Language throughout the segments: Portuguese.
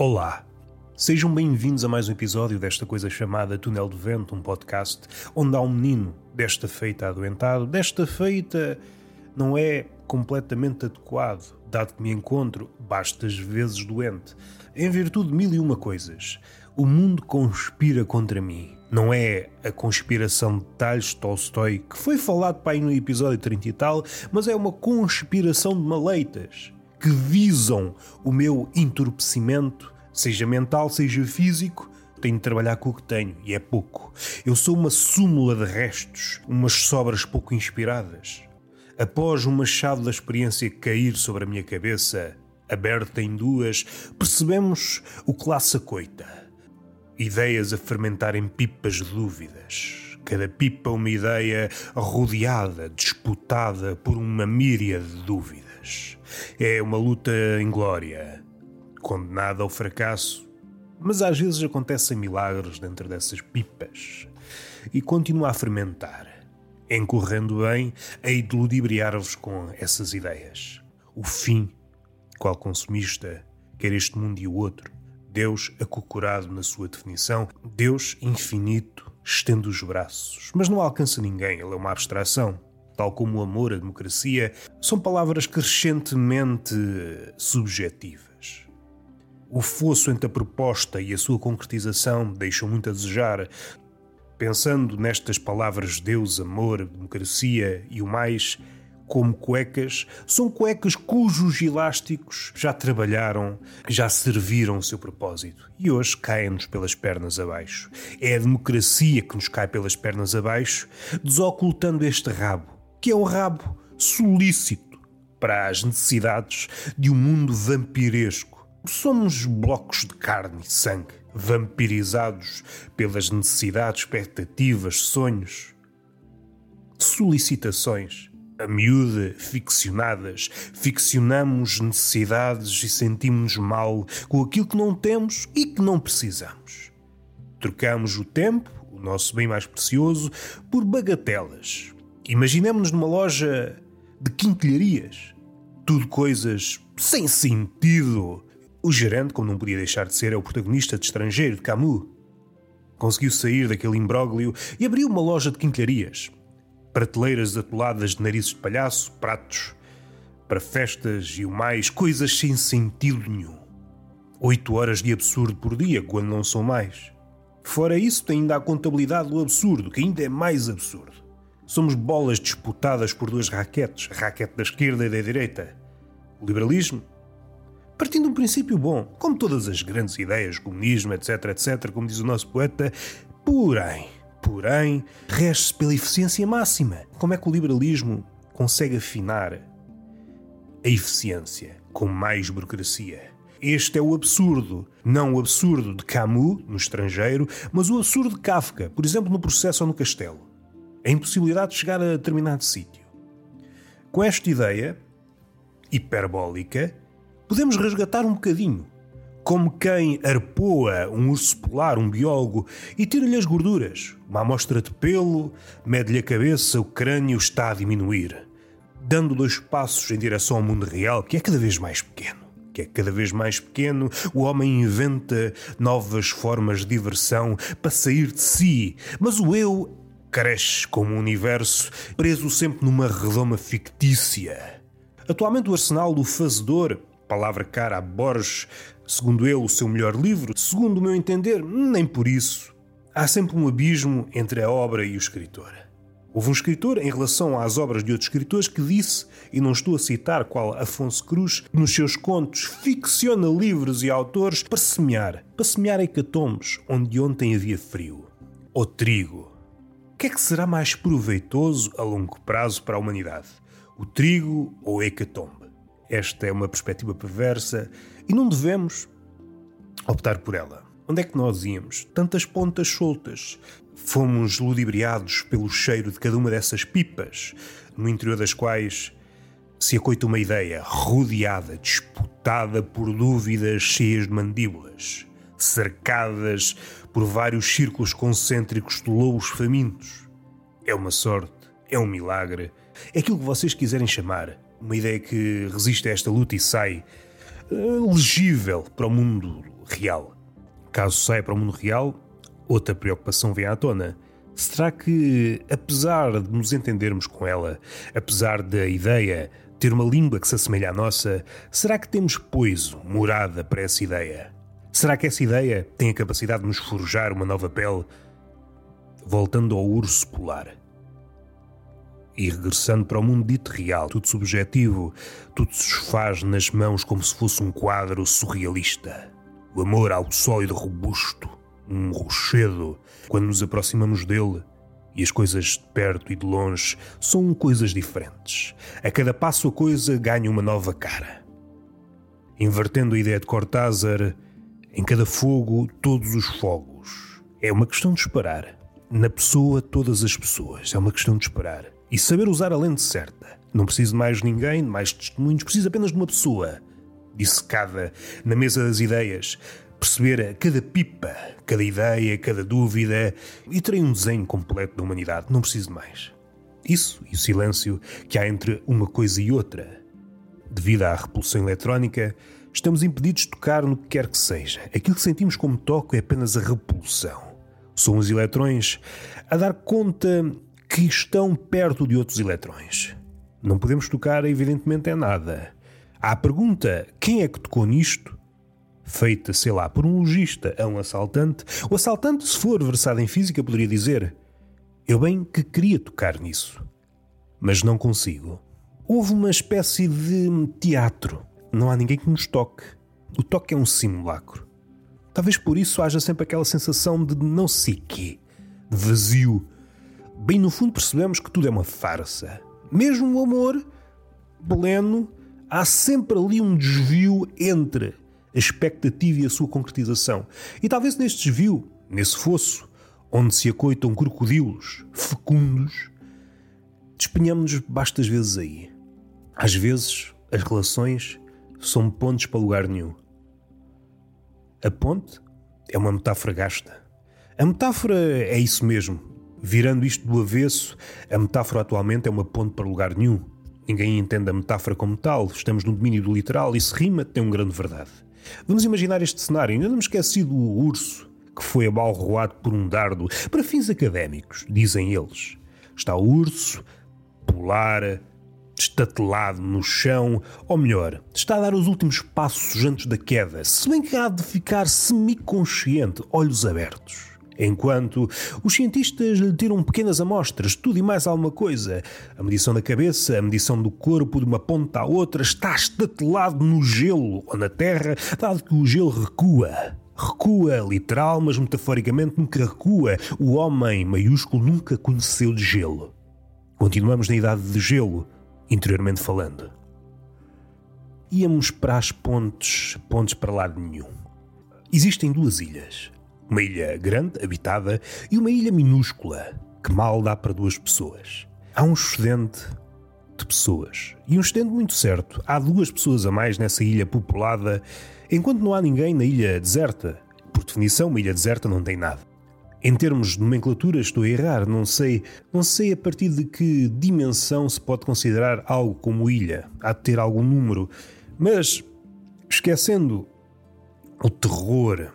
Olá! Sejam bem-vindos a mais um episódio desta coisa chamada Túnel de Vento, um podcast onde há um menino, desta feita adoentado, desta feita não é completamente adequado, dado que me encontro bastas vezes doente, em virtude de mil e uma coisas. O mundo conspira contra mim. Não é a conspiração de Tales Tolstói, que foi falado para aí no episódio 30 e tal, mas é uma conspiração de maleitas que visam o meu entorpecimento, seja mental, seja físico. Tenho de trabalhar com o que tenho, e é pouco. Eu sou uma súmula de restos, umas sobras pouco inspiradas. Após o machado da experiência cair sobre a minha cabeça, aberta em duas, percebemos o que lá se coita ideias a fermentar em pipas de dúvidas. Cada pipa uma ideia rodeada, disputada por uma míria de dúvidas. É uma luta inglória, condenada ao fracasso, mas às vezes acontecem milagres dentro dessas pipas. E continua a fermentar. Encorrendo bem, hei de ludibriar-vos com essas ideias. O fim, qual consumista, quer este mundo e o outro, Deus acocorado na sua definição, Deus infinito estende os braços, mas não alcança ninguém, ele é uma abstração. Tal como o amor, a democracia, são palavras crescentemente subjetivas. O fosso entre a proposta e a sua concretização deixam muito a desejar. Pensando nestas palavras Deus, amor, democracia e o mais, como cuecas, são cuecas cujos elásticos já trabalharam, já serviram o seu propósito e hoje caem-nos pelas pernas abaixo. É a democracia que nos cai pelas pernas abaixo, desocultando este rabo, que é um rabo solícito para as necessidades de um mundo vampiresco. Somos blocos de carne e sangue, vampirizados pelas necessidades, expectativas, sonhos, solicitações a miúda, ficcionadas, ficcionamos necessidades e sentimos-nos mal com aquilo que não temos e que não precisamos. Trocamos o tempo, o nosso bem mais precioso, por bagatelas. Imaginemos-nos numa loja de quinquilharias. Tudo coisas sem sentido. O gerente, como não podia deixar de ser, é o protagonista de Estrangeiro, de Camus. Conseguiu sair daquele imbróglio e abriu uma loja de quinquilharias prateleiras atoladas de narizes de palhaço, pratos para festas e o mais, coisas sem sentido nenhum. Oito horas de absurdo por dia, quando não são mais. Fora isso, tem ainda a contabilidade do absurdo, que ainda é mais absurdo. Somos bolas disputadas por duas raquetes, a raquete da esquerda e da direita. O liberalismo? Partindo de um princípio bom, como todas as grandes ideias, comunismo, etc, etc, como diz o nosso poeta, porém, Porém, rege-se pela eficiência máxima. Como é que o liberalismo consegue afinar a eficiência com mais burocracia? Este é o absurdo. Não o absurdo de Camus, no estrangeiro, mas o absurdo de Kafka, por exemplo, no processo ou no castelo. A impossibilidade de chegar a determinado sítio. Com esta ideia hiperbólica, podemos resgatar um bocadinho como quem arpoa um urso polar, um biólogo, e tira-lhe as gorduras. Uma amostra de pelo, mede-lhe a cabeça, o crânio está a diminuir, dando dois passos em direção ao mundo real, que é cada vez mais pequeno. Que é cada vez mais pequeno, o homem inventa novas formas de diversão para sair de si, mas o eu cresce como um universo preso sempre numa redoma fictícia. Atualmente, o arsenal do fazedor palavra cara a Borges, segundo ele, o seu melhor livro, segundo o meu entender, nem por isso. Há sempre um abismo entre a obra e o escritor. Houve um escritor, em relação às obras de outros escritores, que disse, e não estou a citar qual Afonso Cruz, que nos seus contos ficciona livros e autores para semear, para semear hecatombes, onde ontem havia frio. Ou trigo. Que é que será mais proveitoso a longo prazo para a humanidade? O trigo ou a hecatombe? Esta é uma perspectiva perversa e não devemos optar por ela. Onde é que nós íamos? Tantas pontas soltas. Fomos ludibriados pelo cheiro de cada uma dessas pipas, no interior das quais se acoita uma ideia rodeada, disputada por dúvidas cheias de mandíbulas, cercadas por vários círculos concêntricos de lobos famintos. É uma sorte, é um milagre, é aquilo que vocês quiserem chamar uma ideia que resiste a esta luta e sai uh, legível para o mundo real. Caso saia para o mundo real, outra preocupação vem à tona. Será que, apesar de nos entendermos com ela, apesar da ideia ter uma língua que se assemelha à nossa, será que temos, pois, morada para essa ideia? Será que essa ideia tem a capacidade de nos forjar uma nova pele? Voltando ao urso polar. E regressando para o mundo dito real, tudo subjetivo, tudo se faz nas mãos como se fosse um quadro surrealista. O amor algo sólido, robusto, um rochedo. Quando nos aproximamos dele, e as coisas de perto e de longe são coisas diferentes. A cada passo a coisa ganha uma nova cara. Invertendo a ideia de Cortázar, em cada fogo, todos os fogos. É uma questão de esperar. Na pessoa, todas as pessoas. É uma questão de esperar. E saber usar a lente certa. Não preciso de mais ninguém, de mais testemunhos, preciso apenas de uma pessoa. Dissecada na mesa das ideias, perceber cada pipa, cada ideia, cada dúvida e terei um desenho completo da humanidade. Não preciso de mais. Isso e o silêncio que há entre uma coisa e outra. Devido à repulsão eletrónica, estamos impedidos de tocar no que quer que seja. Aquilo que sentimos como toque é apenas a repulsão. São os eletrões a dar conta que estão perto de outros eletrões. Não podemos tocar, evidentemente, é nada. Há a pergunta: quem é que tocou nisto? feita, sei lá, por um logista a um assaltante, o assaltante, se for versado em física, poderia dizer: Eu bem que queria tocar nisso, mas não consigo. Houve uma espécie de teatro. Não há ninguém que nos toque. O toque é um simulacro. Talvez por isso haja sempre aquela sensação de não sei quê, de vazio. Bem no fundo percebemos que tudo é uma farsa. Mesmo o amor pleno, há sempre ali um desvio entre a expectativa e a sua concretização. E talvez neste desvio, nesse fosso, onde se acoitam crocodilos fecundos, despenhamos-nos bastas vezes aí. Às vezes, as relações são pontes para lugar nenhum. A ponte é uma metáfora gasta. A metáfora é isso mesmo. Virando isto do avesso, a metáfora atualmente é uma ponte para lugar nenhum. Ninguém entende a metáfora como tal, estamos no domínio do literal e se rima tem um grande verdade. Vamos imaginar este cenário. Ainda não me esqueci do urso que foi abalroado por um dardo para fins académicos, dizem eles. Está o urso, polar, estatelado no chão, ou melhor, está a dar os últimos passos antes da queda, se bem que há de ficar semiconsciente, olhos abertos. Enquanto os cientistas lhe tiram pequenas amostras, tudo e mais alguma coisa. A medição da cabeça, a medição do corpo de uma ponta à outra, está estatelado no gelo ou na terra, dado que o gelo recua. Recua, literal, mas metaforicamente nunca recua. O homem maiúsculo nunca conheceu de gelo. Continuamos na idade de gelo, interiormente falando. Íamos para as pontes, pontes para lado nenhum. Existem duas ilhas. Uma ilha grande, habitada, e uma ilha minúscula, que mal dá para duas pessoas. Há um excedente de pessoas. E um excedente muito certo. Há duas pessoas a mais nessa ilha populada, enquanto não há ninguém na ilha deserta. Por definição, uma ilha deserta não tem nada. Em termos de nomenclatura, estou a errar, não sei, não sei a partir de que dimensão se pode considerar algo como ilha. Há de ter algum número. Mas, esquecendo o terror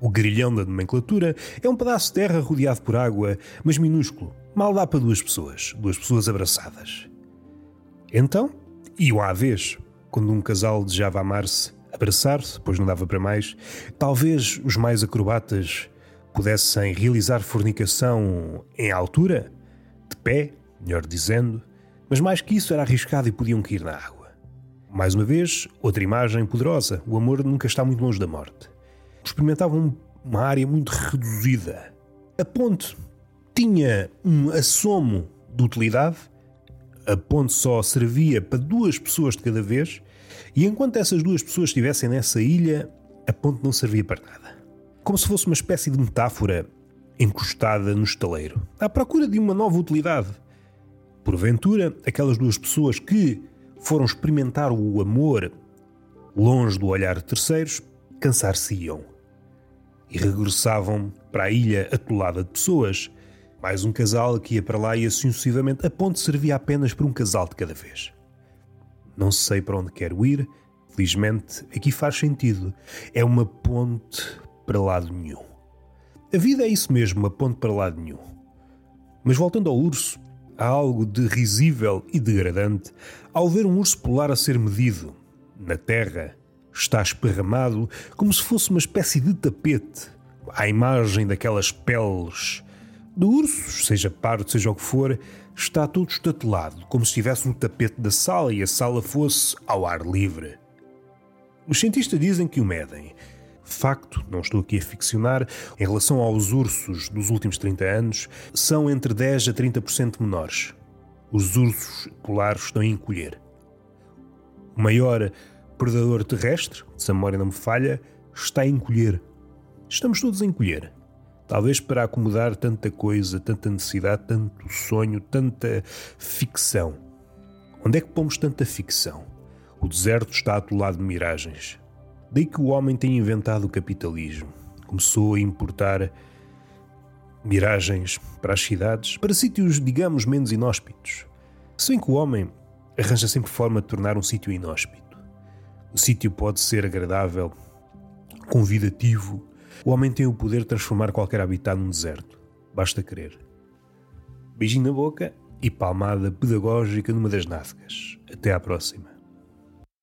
o grilhão da nomenclatura é um pedaço de terra rodeado por água, mas minúsculo. Mal dá para duas pessoas, duas pessoas abraçadas. Então, iam à vez, quando um casal desejava amar-se, abraçar-se, pois não dava para mais, talvez os mais acrobatas pudessem realizar fornicação em altura, de pé, melhor dizendo, mas mais que isso era arriscado e podiam cair na água. Mais uma vez, outra imagem poderosa: o amor nunca está muito longe da morte experimentavam uma área muito reduzida. A ponte tinha um assomo de utilidade, a ponte só servia para duas pessoas de cada vez, e enquanto essas duas pessoas estivessem nessa ilha, a ponte não servia para nada. Como se fosse uma espécie de metáfora encostada no estaleiro, à procura de uma nova utilidade. Porventura, aquelas duas pessoas que foram experimentar o amor longe do olhar de terceiros cansar-se-iam e regressavam para a ilha atolada de pessoas. Mais um casal que ia para lá e assim sucessivamente. A ponte servia apenas para um casal de cada vez. Não sei para onde quero ir. Felizmente, aqui faz sentido. É uma ponte para lado nenhum. A vida é isso mesmo, uma ponte para lado nenhum. Mas voltando ao urso, há algo de risível e degradante ao ver um urso polar a ser medido. Na terra, está esparramado como se fosse uma espécie de tapete, à imagem daquelas peles. Do urso, seja pardo, seja o que for, está todo estatelado, como se estivesse no tapete da sala e a sala fosse ao ar livre. Os cientistas dizem que o medem. Facto, não estou aqui a ficcionar, em relação aos ursos dos últimos 30 anos, são entre 10 a 30% menores. Os ursos polares estão a encolher. O maior predador terrestre, se a memória não me falha, está a encolher. Estamos todos a encolher. Talvez para acomodar tanta coisa, tanta necessidade, tanto sonho, tanta ficção. Onde é que pomos tanta ficção? O deserto está atolado de miragens. Daí que o homem tem inventado o capitalismo. Começou a importar miragens para as cidades, para sítios, digamos, menos inóspitos. Se bem que o homem arranja sempre forma de tornar um sítio inóspito. O sítio pode ser agradável, convidativo. O homem tem o poder de transformar qualquer habitat num deserto. Basta querer. Beijinho na boca e palmada pedagógica numa das nádegas. Até à próxima.